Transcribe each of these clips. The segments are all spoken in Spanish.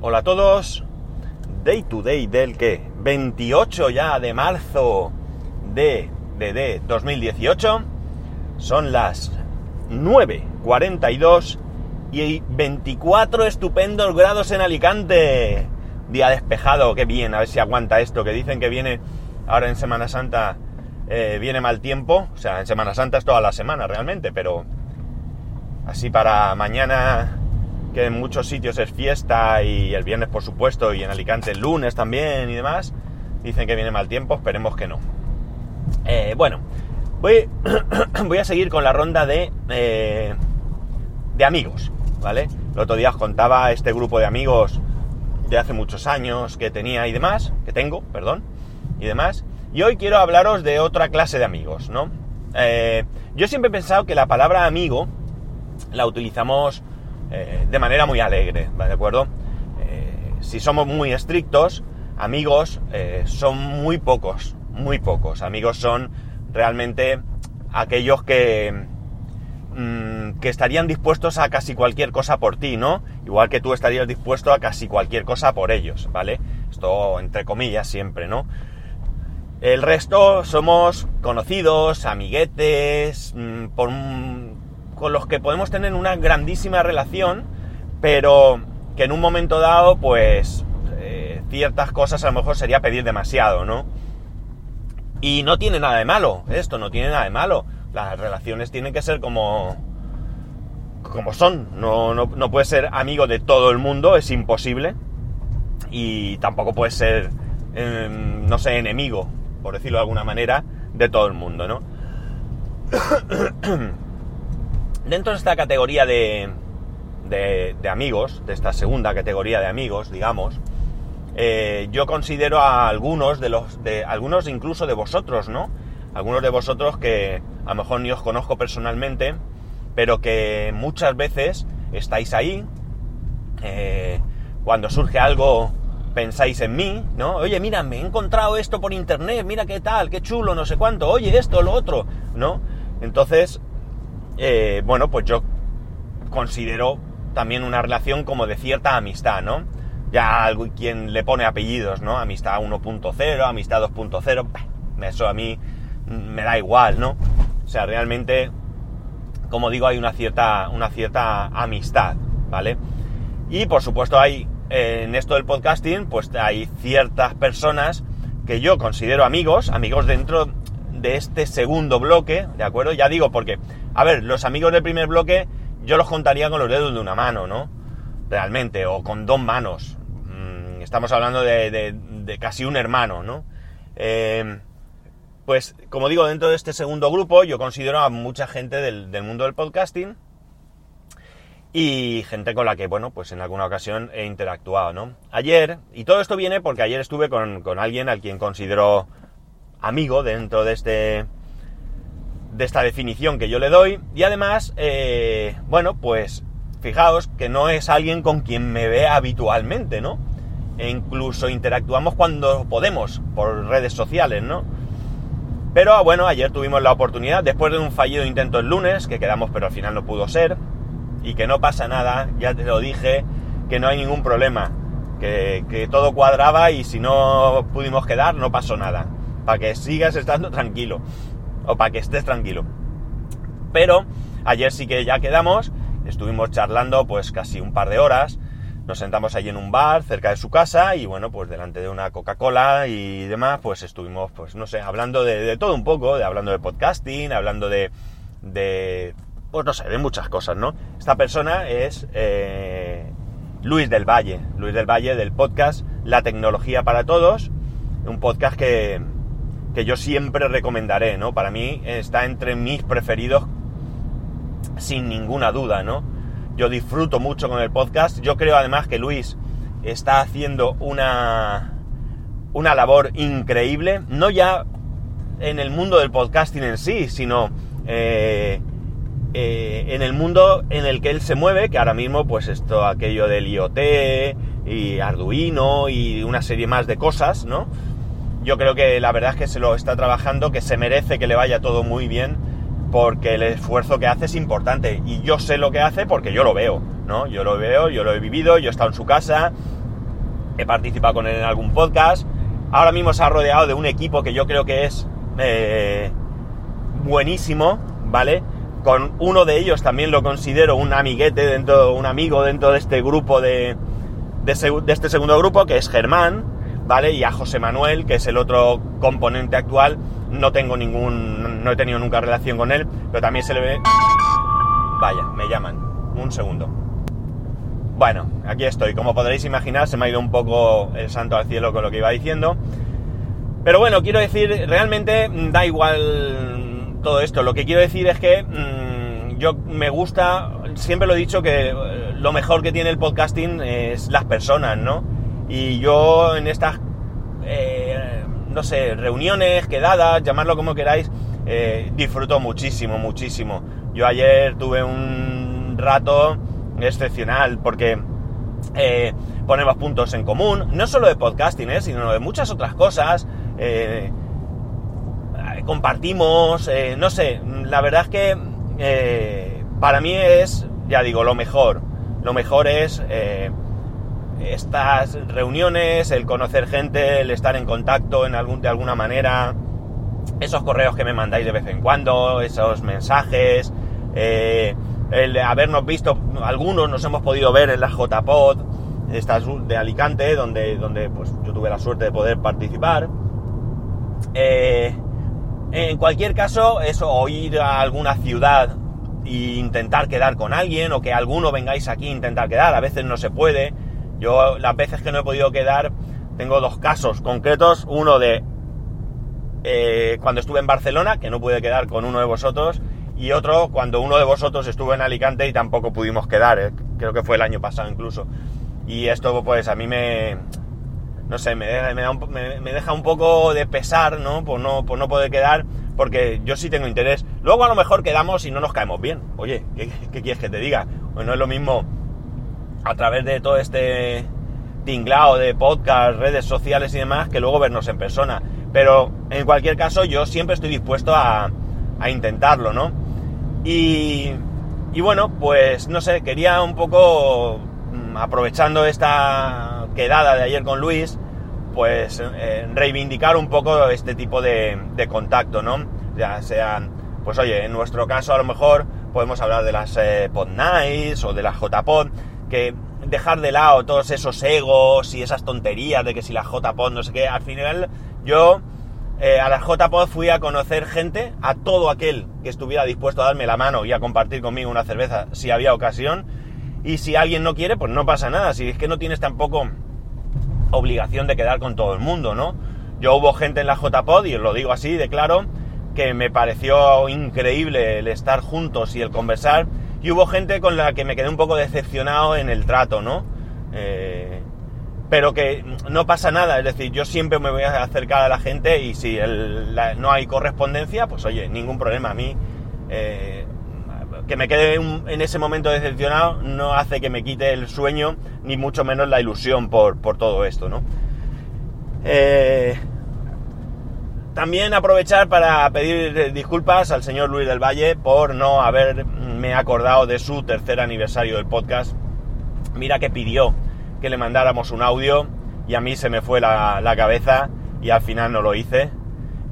Hola a todos. Day to day del que 28 ya de marzo de, de, de 2018. Son las 9.42 y 24 estupendos grados en Alicante. Día despejado, qué bien, a ver si aguanta esto, que dicen que viene ahora en Semana Santa, eh, viene mal tiempo, o sea, en Semana Santa es toda la semana realmente, pero así para mañana, que en muchos sitios es fiesta y el viernes por supuesto, y en Alicante el lunes también y demás, dicen que viene mal tiempo, esperemos que no. Eh, bueno, voy, voy, a seguir con la ronda de, eh, de amigos, ¿vale? El otro día os contaba este grupo de amigos de hace muchos años que tenía y demás, que tengo, perdón, y demás. Y hoy quiero hablaros de otra clase de amigos, ¿no? Eh, yo siempre he pensado que la palabra amigo la utilizamos eh, de manera muy alegre, ¿de acuerdo? Eh, si somos muy estrictos, amigos eh, son muy pocos, muy pocos. Amigos son realmente aquellos que, mmm, que estarían dispuestos a casi cualquier cosa por ti, ¿no? Igual que tú estarías dispuesto a casi cualquier cosa por ellos, ¿vale? Esto entre comillas siempre, ¿no? El resto somos conocidos, amiguetes, mmm, por, con los que podemos tener una grandísima relación, pero que en un momento dado, pues, eh, ciertas cosas a lo mejor sería pedir demasiado, ¿no? Y no tiene nada de malo, esto no tiene nada de malo. Las relaciones tienen que ser como, como son. No, no, no puedes ser amigo de todo el mundo, es imposible. Y tampoco puedes ser, eh, no sé, enemigo, por decirlo de alguna manera, de todo el mundo, ¿no? Dentro de esta categoría de, de, amigos, de esta segunda categoría de amigos, digamos, eh, yo considero a algunos de los, de algunos incluso de vosotros, ¿no? Algunos de vosotros que a lo mejor ni os conozco personalmente, pero que muchas veces estáis ahí, eh, cuando surge algo pensáis en mí, ¿no? Oye, mira, me he encontrado esto por internet, mira qué tal, qué chulo, no sé cuánto, oye, esto, lo otro, ¿no? Entonces, eh, bueno, pues yo considero también una relación como de cierta amistad, ¿no? Ya algo quien le pone apellidos, ¿no? Amistad 1.0, amistad 2.0, eso a mí me da igual, ¿no? O sea, realmente, como digo, hay una cierta, una cierta amistad, ¿vale? Y por supuesto hay, en esto del podcasting, pues hay ciertas personas que yo considero amigos, amigos dentro de este segundo bloque, ¿de acuerdo? Ya digo, porque, a ver, los amigos del primer bloque yo los contaría con los dedos de una mano, ¿no? Realmente, o con dos manos. Mm, estamos hablando de, casi un hermano, ¿no? Eh, pues, como digo, dentro de este segundo grupo yo considero a mucha gente del, del, mundo del podcasting y gente con la que, bueno, pues en alguna ocasión he interactuado, ¿no? Ayer, y todo esto viene porque ayer estuve con, con alguien al quien considero amigo dentro de este de esta definición que yo le doy. Y además eh, bueno pues fijaos que no es alguien con quien me ve habitualmente no e incluso interactuamos cuando podemos por redes sociales no pero bueno ayer tuvimos la oportunidad después de un fallido intento el lunes que quedamos pero al final no pudo ser y que no pasa nada ya te lo dije que no hay ningún problema que, que todo cuadraba y si no pudimos quedar no pasó nada. Para que sigas estando tranquilo o para que estés tranquilo. Pero ayer sí que ya quedamos, estuvimos charlando pues casi un par de horas, nos sentamos allí en un bar cerca de su casa y bueno, pues delante de una Coca-Cola y demás, pues estuvimos, pues no sé, hablando de, todo un poco, de hablando de podcasting, hablando de, de, pues no sé, de muchas cosas, ¿no? Esta persona es eh, Luis del Valle, Luis del Valle del podcast La Tecnología para Todos, un podcast que, que yo siempre recomendaré, ¿no? Para mí está entre mis preferidos sin ninguna duda, ¿no? Yo disfruto mucho con el podcast. Yo creo además que Luis está haciendo una, una labor increíble, no ya en el mundo del podcasting en sí, sino eh, eh, en el mundo en el que él se mueve, que ahora mismo pues esto, aquello del IoT y Arduino y una serie más de cosas, ¿no? Yo creo que la verdad es que se lo está trabajando, que se merece que le vaya todo muy bien, porque el esfuerzo que hace es importante. Y yo sé lo que hace porque yo lo veo, ¿no? Yo lo veo, yo lo he vivido, yo he estado en su casa he participado con él en algún podcast. Ahora mismo se ha rodeado de un equipo que yo creo que es eh, buenísimo, ¿vale? Con uno de ellos también lo considero un amiguete dentro, un amigo dentro de este grupo de, de, de este segundo grupo, que es Germán, ¿vale? Y a José Manuel, que es el otro componente actual, no tengo ningún, no he tenido nunca relación con él, pero también se le ve... Vaya, me llaman. Un segundo. Bueno, aquí estoy. Como podréis imaginar, se me ha ido un poco el santo al cielo con lo que iba diciendo. Pero bueno, quiero decir, realmente mm, da igual todo esto. Lo que quiero decir es que mmm, yo me gusta, siempre lo he dicho que eh, lo mejor que tiene el podcasting es las personas, ¿no? Y yo en estas, eh, no sé, reuniones, quedadas, llamarlo como queráis, eh, disfruto muchísimo, muchísimo. Yo ayer tuve un rato excepcional porque eh, ponemos puntos en común, no solo de podcasting, sino de muchas otras cosas. Compartimos, no sé, la verdad es que para mí es, ya digo, lo mejor. Lo mejor es estas reuniones, el conocer gente, el estar en contacto en algún, de alguna manera, esos correos que me mandáis de vez en cuando, esos mensajes, eh, el habernos visto, algunos nos hemos podido ver en la JPod, estas de Alicante, donde, donde pues, yo tuve la suerte de poder participar. Eh, en cualquier caso, eso, o ir a alguna ciudad e intentar quedar con alguien, o que alguno vengáis aquí a intentar quedar, a veces no se puede. Yo las veces que no he podido quedar, tengo dos casos concretos, uno de eh, cuando estuve en Barcelona, que no pude quedar con uno de vosotros, y otro cuando uno de vosotros estuvo en Alicante y tampoco pudimos quedar, ¿eh? creo que fue el año pasado incluso. Y esto pues a mí me... No sé, me me, da un, me, me deja un poco de pesar, ¿no? Por, ¿no? por no poder quedar, porque yo sí tengo interés. Luego a lo mejor quedamos y no nos caemos bien. Oye, ¿qué, qué quieres que te diga? Pues no es lo mismo a través de todo este tinglao de podcast, redes sociales y demás, que luego vernos en persona. Pero en cualquier caso yo siempre estoy dispuesto a, a intentarlo, ¿no? Y, y, bueno, pues no sé, quería un poco, mm, aprovechando esta quedada de ayer con Luis, pues eh, reivindicar un poco este tipo de, de, contacto, ¿no? Ya sean, pues oye, en nuestro caso a lo mejor podemos hablar de las eh, Pod o de las JPod, que dejar de lado todos esos egos y esas tonterías de que si la JPod no sé qué, al final yo eh, a la JPod fui a conocer gente, a todo aquel que estuviera dispuesto a darme la mano y a compartir conmigo una cerveza si había ocasión. Y si alguien no quiere, pues no pasa nada. Si es que no tienes tampoco obligación de quedar con todo el mundo, ¿no? Yo hubo gente en la JPod, y os lo digo así de claro, que me pareció increíble el estar juntos y el conversar. Y hubo gente con la que me quedé un poco decepcionado en el trato, ¿no? Eh, pero que no pasa nada, es decir, yo siempre me voy a acercar a la gente y si no hay correspondencia, pues oye, ningún problema. A mí, eh, que me quede en ese momento decepcionado no hace que me quite el sueño, ni mucho menos la ilusión por, por todo esto, ¿no? Eh, también aprovechar para pedir disculpas al señor Luis del Valle por no haberme acordado de su tercer aniversario del podcast. Mira que pidió que le mandáramos un audio y a mí se me fue la, la, cabeza y al final no lo hice.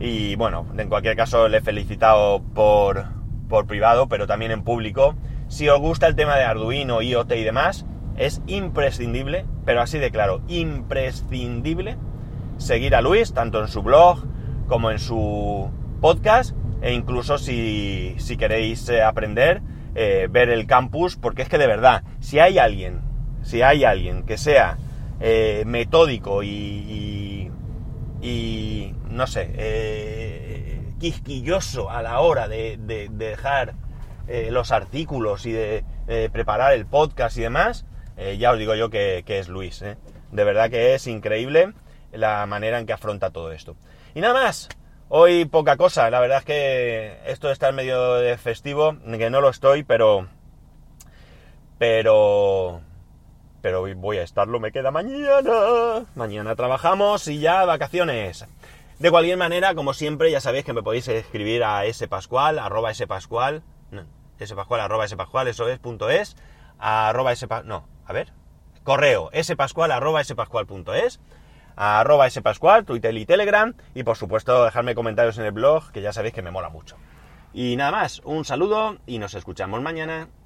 Y bueno, en cualquier caso le he felicitado por, por privado, pero también en público. Si os gusta el tema de Arduino, IoT y demás, es imprescindible, pero así de claro, imprescindible seguir a Luis, tanto en su blog como en su podcast, e incluso si, si queréis eh, aprender, eh, ver el campus, porque es que de verdad, si hay alguien si hay alguien que sea eh, metódico y, y, no sé, eh, quisquilloso a la hora de, de, de dejar los artículos y de preparar el podcast y demás, ya os digo yo que, es Luis. De verdad que es increíble la manera en que afronta todo esto. Y nada más. Hoy poca cosa, la verdad es que esto de estar medio de festivo, que no lo estoy, pero... Pero pero voy a estarlo, me queda mañana. Mañana trabajamos y ya vacaciones. De cualquier manera, como siempre, ya sabéis que me podéis escribir a spascual, arroba spascual, no, eso es, arroba no, a ver, correo spascual arroba spascual.es, arroba spascual, Twitter y Telegram, y por supuesto dejarme comentarios en el blog, que ya sabéis que me mola mucho. Y nada más, un saludo y nos escuchamos mañana.